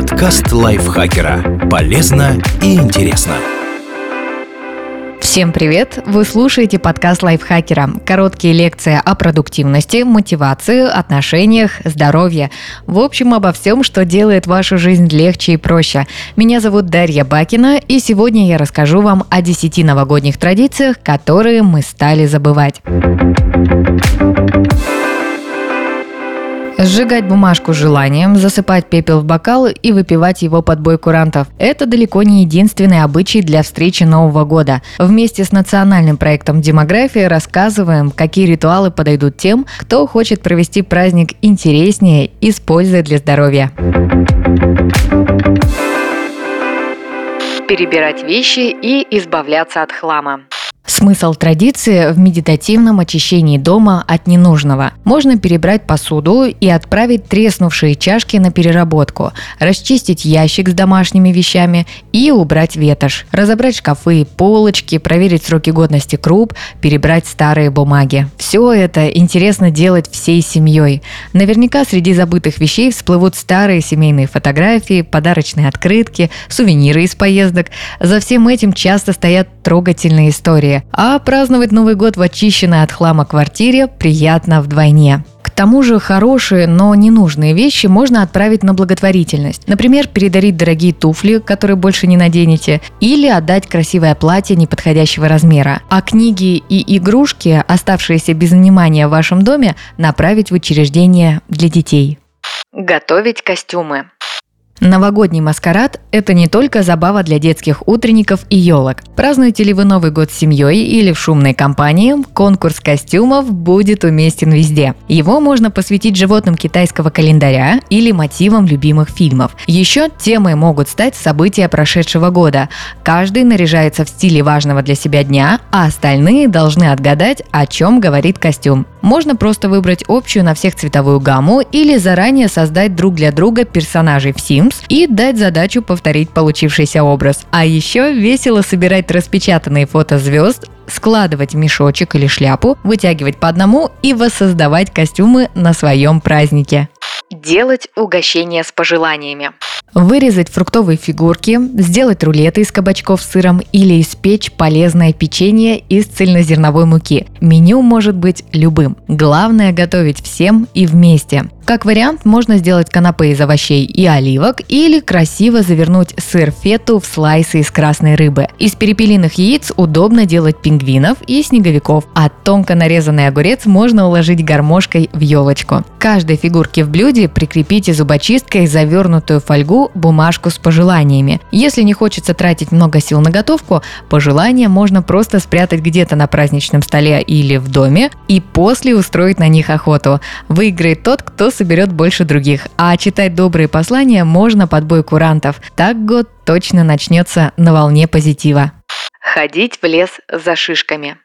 Подкаст лайфхакера. Полезно и интересно. Всем привет! Вы слушаете подкаст лайфхакера. Короткие лекции о продуктивности, мотивации, отношениях, здоровье. В общем, обо всем, что делает вашу жизнь легче и проще. Меня зовут Дарья Бакина, и сегодня я расскажу вам о 10 новогодних традициях, которые мы стали забывать. Сжигать бумажку желанием, засыпать пепел в бокал и выпивать его под бой курантов – это далеко не единственный обычай для встречи Нового года. Вместе с национальным проектом «Демография» рассказываем, какие ритуалы подойдут тем, кто хочет провести праздник интереснее и с пользой для здоровья. Перебирать вещи и избавляться от хлама. Смысл традиции в медитативном очищении дома от ненужного. Можно перебрать посуду и отправить треснувшие чашки на переработку, расчистить ящик с домашними вещами и убрать ветошь, разобрать шкафы и полочки, проверить сроки годности круп, перебрать старые бумаги. Все это интересно делать всей семьей. Наверняка среди забытых вещей всплывут старые семейные фотографии, подарочные открытки, сувениры из поездок. За всем этим часто стоят трогательные истории а праздновать Новый год в очищенной от хлама квартире приятно вдвойне. К тому же хорошие, но ненужные вещи можно отправить на благотворительность. Например, передарить дорогие туфли, которые больше не наденете, или отдать красивое платье неподходящего размера. А книги и игрушки, оставшиеся без внимания в вашем доме, направить в учреждение для детей. Готовить костюмы. Новогодний маскарад – это не только забава для детских утренников и елок. Празднуете ли вы Новый год с семьей или в шумной компании, конкурс костюмов будет уместен везде. Его можно посвятить животным китайского календаря или мотивам любимых фильмов. Еще темой могут стать события прошедшего года. Каждый наряжается в стиле важного для себя дня, а остальные должны отгадать, о чем говорит костюм. Можно просто выбрать общую на всех цветовую гамму или заранее создать друг для друга персонажей в Sims и дать задачу повторить получившийся образ. А еще весело собирать распечатанные фото звезд, складывать мешочек или шляпу, вытягивать по одному и воссоздавать костюмы на своем празднике. Делать угощения с пожеланиями. Вырезать фруктовые фигурки, сделать рулеты из кабачков с сыром или испечь полезное печенье из цельнозерновой муки. Меню может быть любым. Главное готовить всем и вместе. Как вариант, можно сделать канапе из овощей и оливок или красиво завернуть сыр фету в слайсы из красной рыбы. Из перепелиных яиц удобно делать пингвинов и снеговиков, а тонко нарезанный огурец можно уложить гармошкой в елочку. Каждой фигурке в блюде прикрепите зубочисткой завернутую фольгу бумажку с пожеланиями. Если не хочется тратить много сил на готовку, пожелания можно просто спрятать где-то на праздничном столе или в доме и после устроить на них охоту. Выиграет тот, кто соберет больше других. А читать добрые послания можно под бой курантов. Так год точно начнется на волне позитива. Ходить в лес за шишками.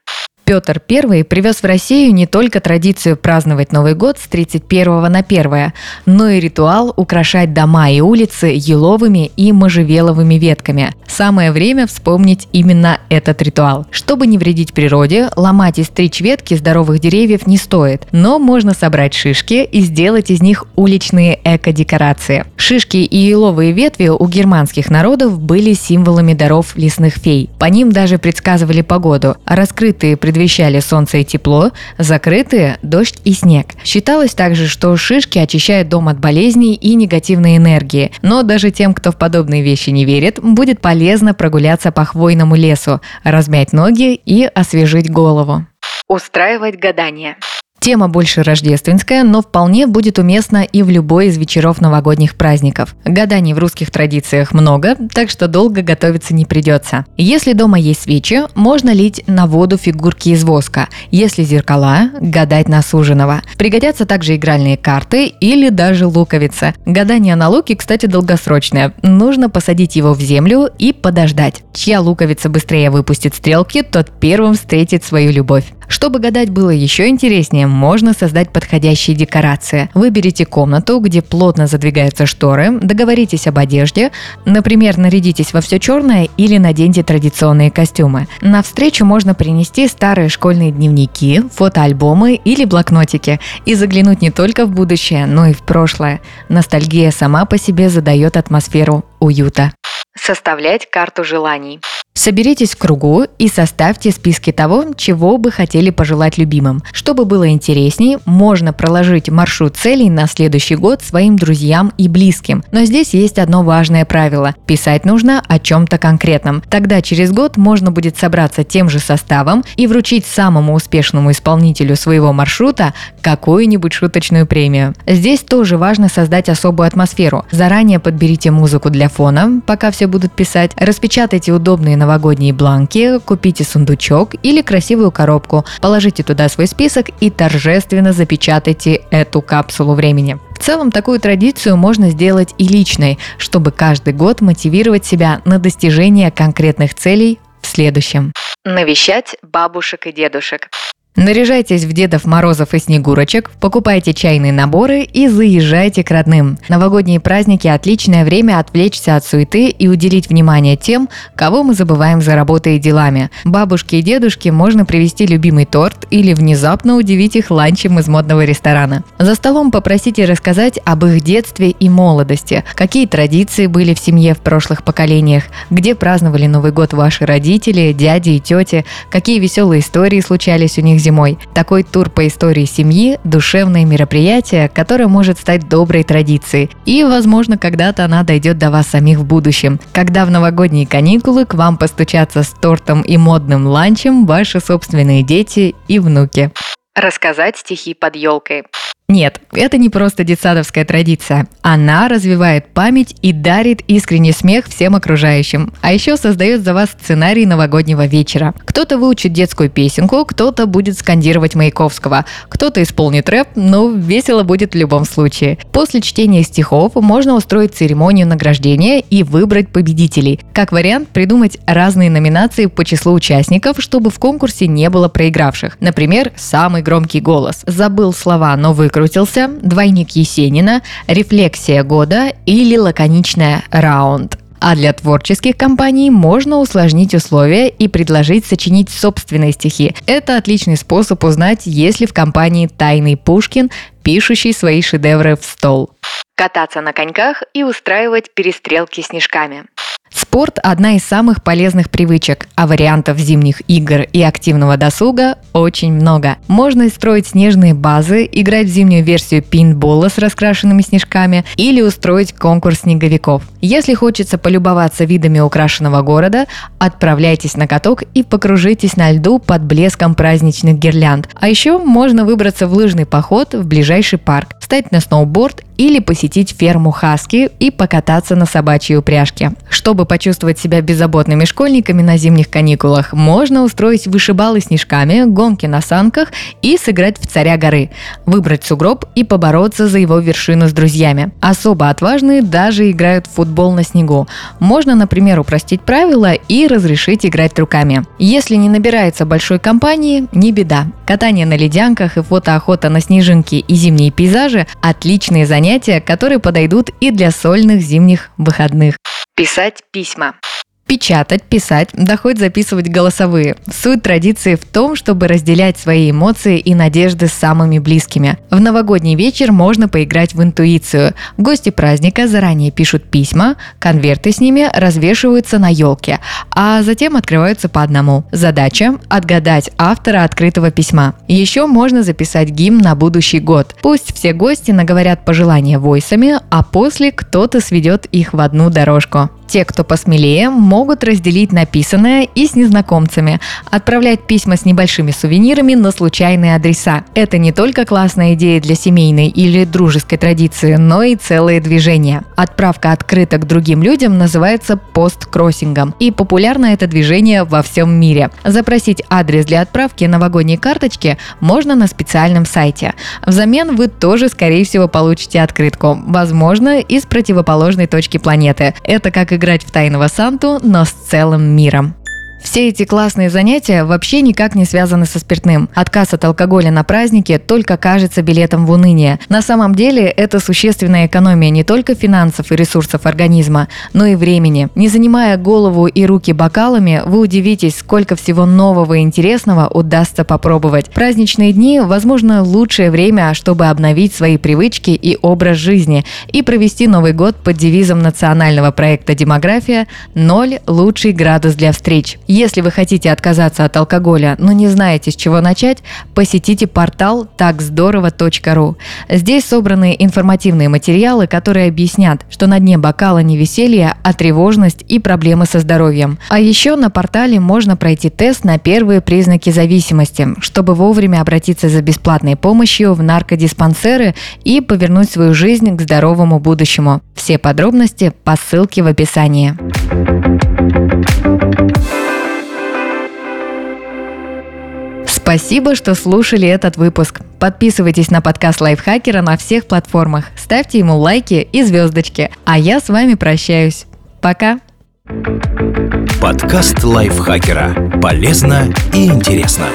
Петр I привез в Россию не только традицию праздновать Новый год с 31 на 1, но и ритуал украшать дома и улицы еловыми и можжевеловыми ветками. Самое время вспомнить именно этот ритуал. Чтобы не вредить природе, ломать и стричь ветки здоровых деревьев не стоит, но можно собрать шишки и сделать из них уличные эко-декорации. Шишки и еловые ветви у германских народов были символами даров лесных фей. По ним даже предсказывали погоду. Раскрытые пред предвещали солнце и тепло, закрытые – дождь и снег. Считалось также, что шишки очищают дом от болезней и негативной энергии. Но даже тем, кто в подобные вещи не верит, будет полезно прогуляться по хвойному лесу, размять ноги и освежить голову. Устраивать гадание. Тема больше рождественская, но вполне будет уместна и в любой из вечеров новогодних праздников. Гаданий в русских традициях много, так что долго готовиться не придется. Если дома есть свечи, можно лить на воду фигурки из воска. Если зеркала, гадать на суженого. Пригодятся также игральные карты или даже луковица. Гадание на луке, кстати, долгосрочное. Нужно посадить его в землю и подождать. Чья луковица быстрее выпустит стрелки, тот первым встретит свою любовь. Чтобы гадать было еще интереснее, можно создать подходящие декорации. Выберите комнату, где плотно задвигаются шторы, договоритесь об одежде, например, нарядитесь во все черное или наденьте традиционные костюмы. На встречу можно принести старые школьные дневники, фотоальбомы или блокнотики и заглянуть не только в будущее, но и в прошлое. Ностальгия сама по себе задает атмосферу уюта. Составлять карту желаний. Соберитесь в кругу и составьте списки того, чего бы хотели пожелать любимым. Чтобы было интереснее, можно проложить маршрут целей на следующий год своим друзьям и близким. Но здесь есть одно важное правило. Писать нужно о чем-то конкретном. Тогда через год можно будет собраться тем же составом и вручить самому успешному исполнителю своего маршрута какую-нибудь шуточную премию. Здесь тоже важно создать особую атмосферу. Заранее подберите музыку для фона, пока все будут писать, распечатайте удобные новогодние бланки, купите сундучок или красивую коробку, положите туда свой список и торжественно запечатайте эту капсулу времени. В целом такую традицию можно сделать и личной, чтобы каждый год мотивировать себя на достижение конкретных целей в следующем. Навещать бабушек и дедушек. Наряжайтесь в Дедов Морозов и Снегурочек, покупайте чайные наборы и заезжайте к родным. Новогодние праздники – отличное время отвлечься от суеты и уделить внимание тем, кого мы забываем за работой и делами. Бабушке и дедушке можно привезти любимый торт или внезапно удивить их ланчем из модного ресторана. За столом попросите рассказать об их детстве и молодости, какие традиции были в семье в прошлых поколениях, где праздновали Новый год ваши родители, дяди и тети, какие веселые истории случались у них зимой. Такой тур по истории семьи – душевное мероприятие, которое может стать доброй традицией. И, возможно, когда-то она дойдет до вас самих в будущем. Когда в новогодние каникулы к вам постучатся с тортом и модным ланчем ваши собственные дети и внуки. Рассказать стихи под елкой. Нет, это не просто детсадовская традиция. Она развивает память и дарит искренний смех всем окружающим. А еще создает за вас сценарий новогоднего вечера. Кто-то выучит детскую песенку, кто-то будет скандировать Маяковского, кто-то исполнит рэп, но весело будет в любом случае. После чтения стихов можно устроить церемонию награждения и выбрать победителей. Как вариант, придумать разные номинации по числу участников, чтобы в конкурсе не было проигравших. Например, самый громкий голос. Забыл слова, но выкрутил выкрутился, двойник Есенина, рефлексия года или лаконичная раунд. А для творческих компаний можно усложнить условия и предложить сочинить собственные стихи. Это отличный способ узнать, есть ли в компании тайный Пушкин, пишущий свои шедевры в стол. Кататься на коньках и устраивать перестрелки снежками. Спорт – одна из самых полезных привычек, а вариантов зимних игр и активного досуга очень много. Можно строить снежные базы, играть в зимнюю версию пинбола с раскрашенными снежками или устроить конкурс снеговиков. Если хочется полюбоваться видами украшенного города, отправляйтесь на каток и покружитесь на льду под блеском праздничных гирлянд. А еще можно выбраться в лыжный поход в ближайший парк, встать на сноуборд или посетить ферму Хаски и покататься на собачьей упряжке. Чтобы почувствовать себя беззаботными школьниками на зимних каникулах, можно устроить вышибалы снежками, гонки на санках и сыграть в царя горы, выбрать сугроб и побороться за его вершину с друзьями. Особо отважные даже играют в футбол на снегу. Можно, например, упростить правила и разрешить играть руками. Если не набирается большой компании, не беда. Катание на ледянках и фотоохота на снежинки и зимние пейзажи – отличные занятия, которые подойдут и для сольных зимних выходных. Писать письма. Печатать, писать, да записывать голосовые. Суть традиции в том, чтобы разделять свои эмоции и надежды с самыми близкими. В новогодний вечер можно поиграть в интуицию. Гости праздника заранее пишут письма, конверты с ними развешиваются на елке, а затем открываются по одному. Задача – отгадать автора открытого письма. Еще можно записать гимн на будущий год. Пусть все гости наговорят пожелания войсами, а после кто-то сведет их в одну дорожку. Те, кто посмелее, могут разделить написанное и с незнакомцами, отправлять письма с небольшими сувенирами на случайные адреса. Это не только классная идея для семейной или дружеской традиции, но и целое движение. Отправка открыток другим людям называется посткроссингом, и популярно это движение во всем мире. Запросить адрес для отправки новогодней карточки можно на специальном сайте. Взамен вы тоже, скорее всего, получите открытку, возможно, из противоположной точки планеты. Это как играть в тайного Санту, но с целым миром. Все эти классные занятия вообще никак не связаны со спиртным. Отказ от алкоголя на празднике только кажется билетом в уныние. На самом деле это существенная экономия не только финансов и ресурсов организма, но и времени. Не занимая голову и руки бокалами, вы удивитесь, сколько всего нового и интересного удастся попробовать. Праздничные дни, возможно, лучшее время, чтобы обновить свои привычки и образ жизни и провести Новый год под девизом национального проекта «Демография» «Ноль – лучший градус для встреч». Если вы хотите отказаться от алкоголя, но не знаете, с чего начать, посетите портал такздорово.ру. Здесь собраны информативные материалы, которые объяснят, что на дне бокала не веселье, а тревожность и проблемы со здоровьем. А еще на портале можно пройти тест на первые признаки зависимости, чтобы вовремя обратиться за бесплатной помощью в наркодиспансеры и повернуть свою жизнь к здоровому будущему. Все подробности по ссылке в описании. Спасибо, что слушали этот выпуск. Подписывайтесь на подкаст Лайфхакера на всех платформах, ставьте ему лайки и звездочки. А я с вами прощаюсь. Пока. Подкаст Лайфхакера. Полезно и интересно.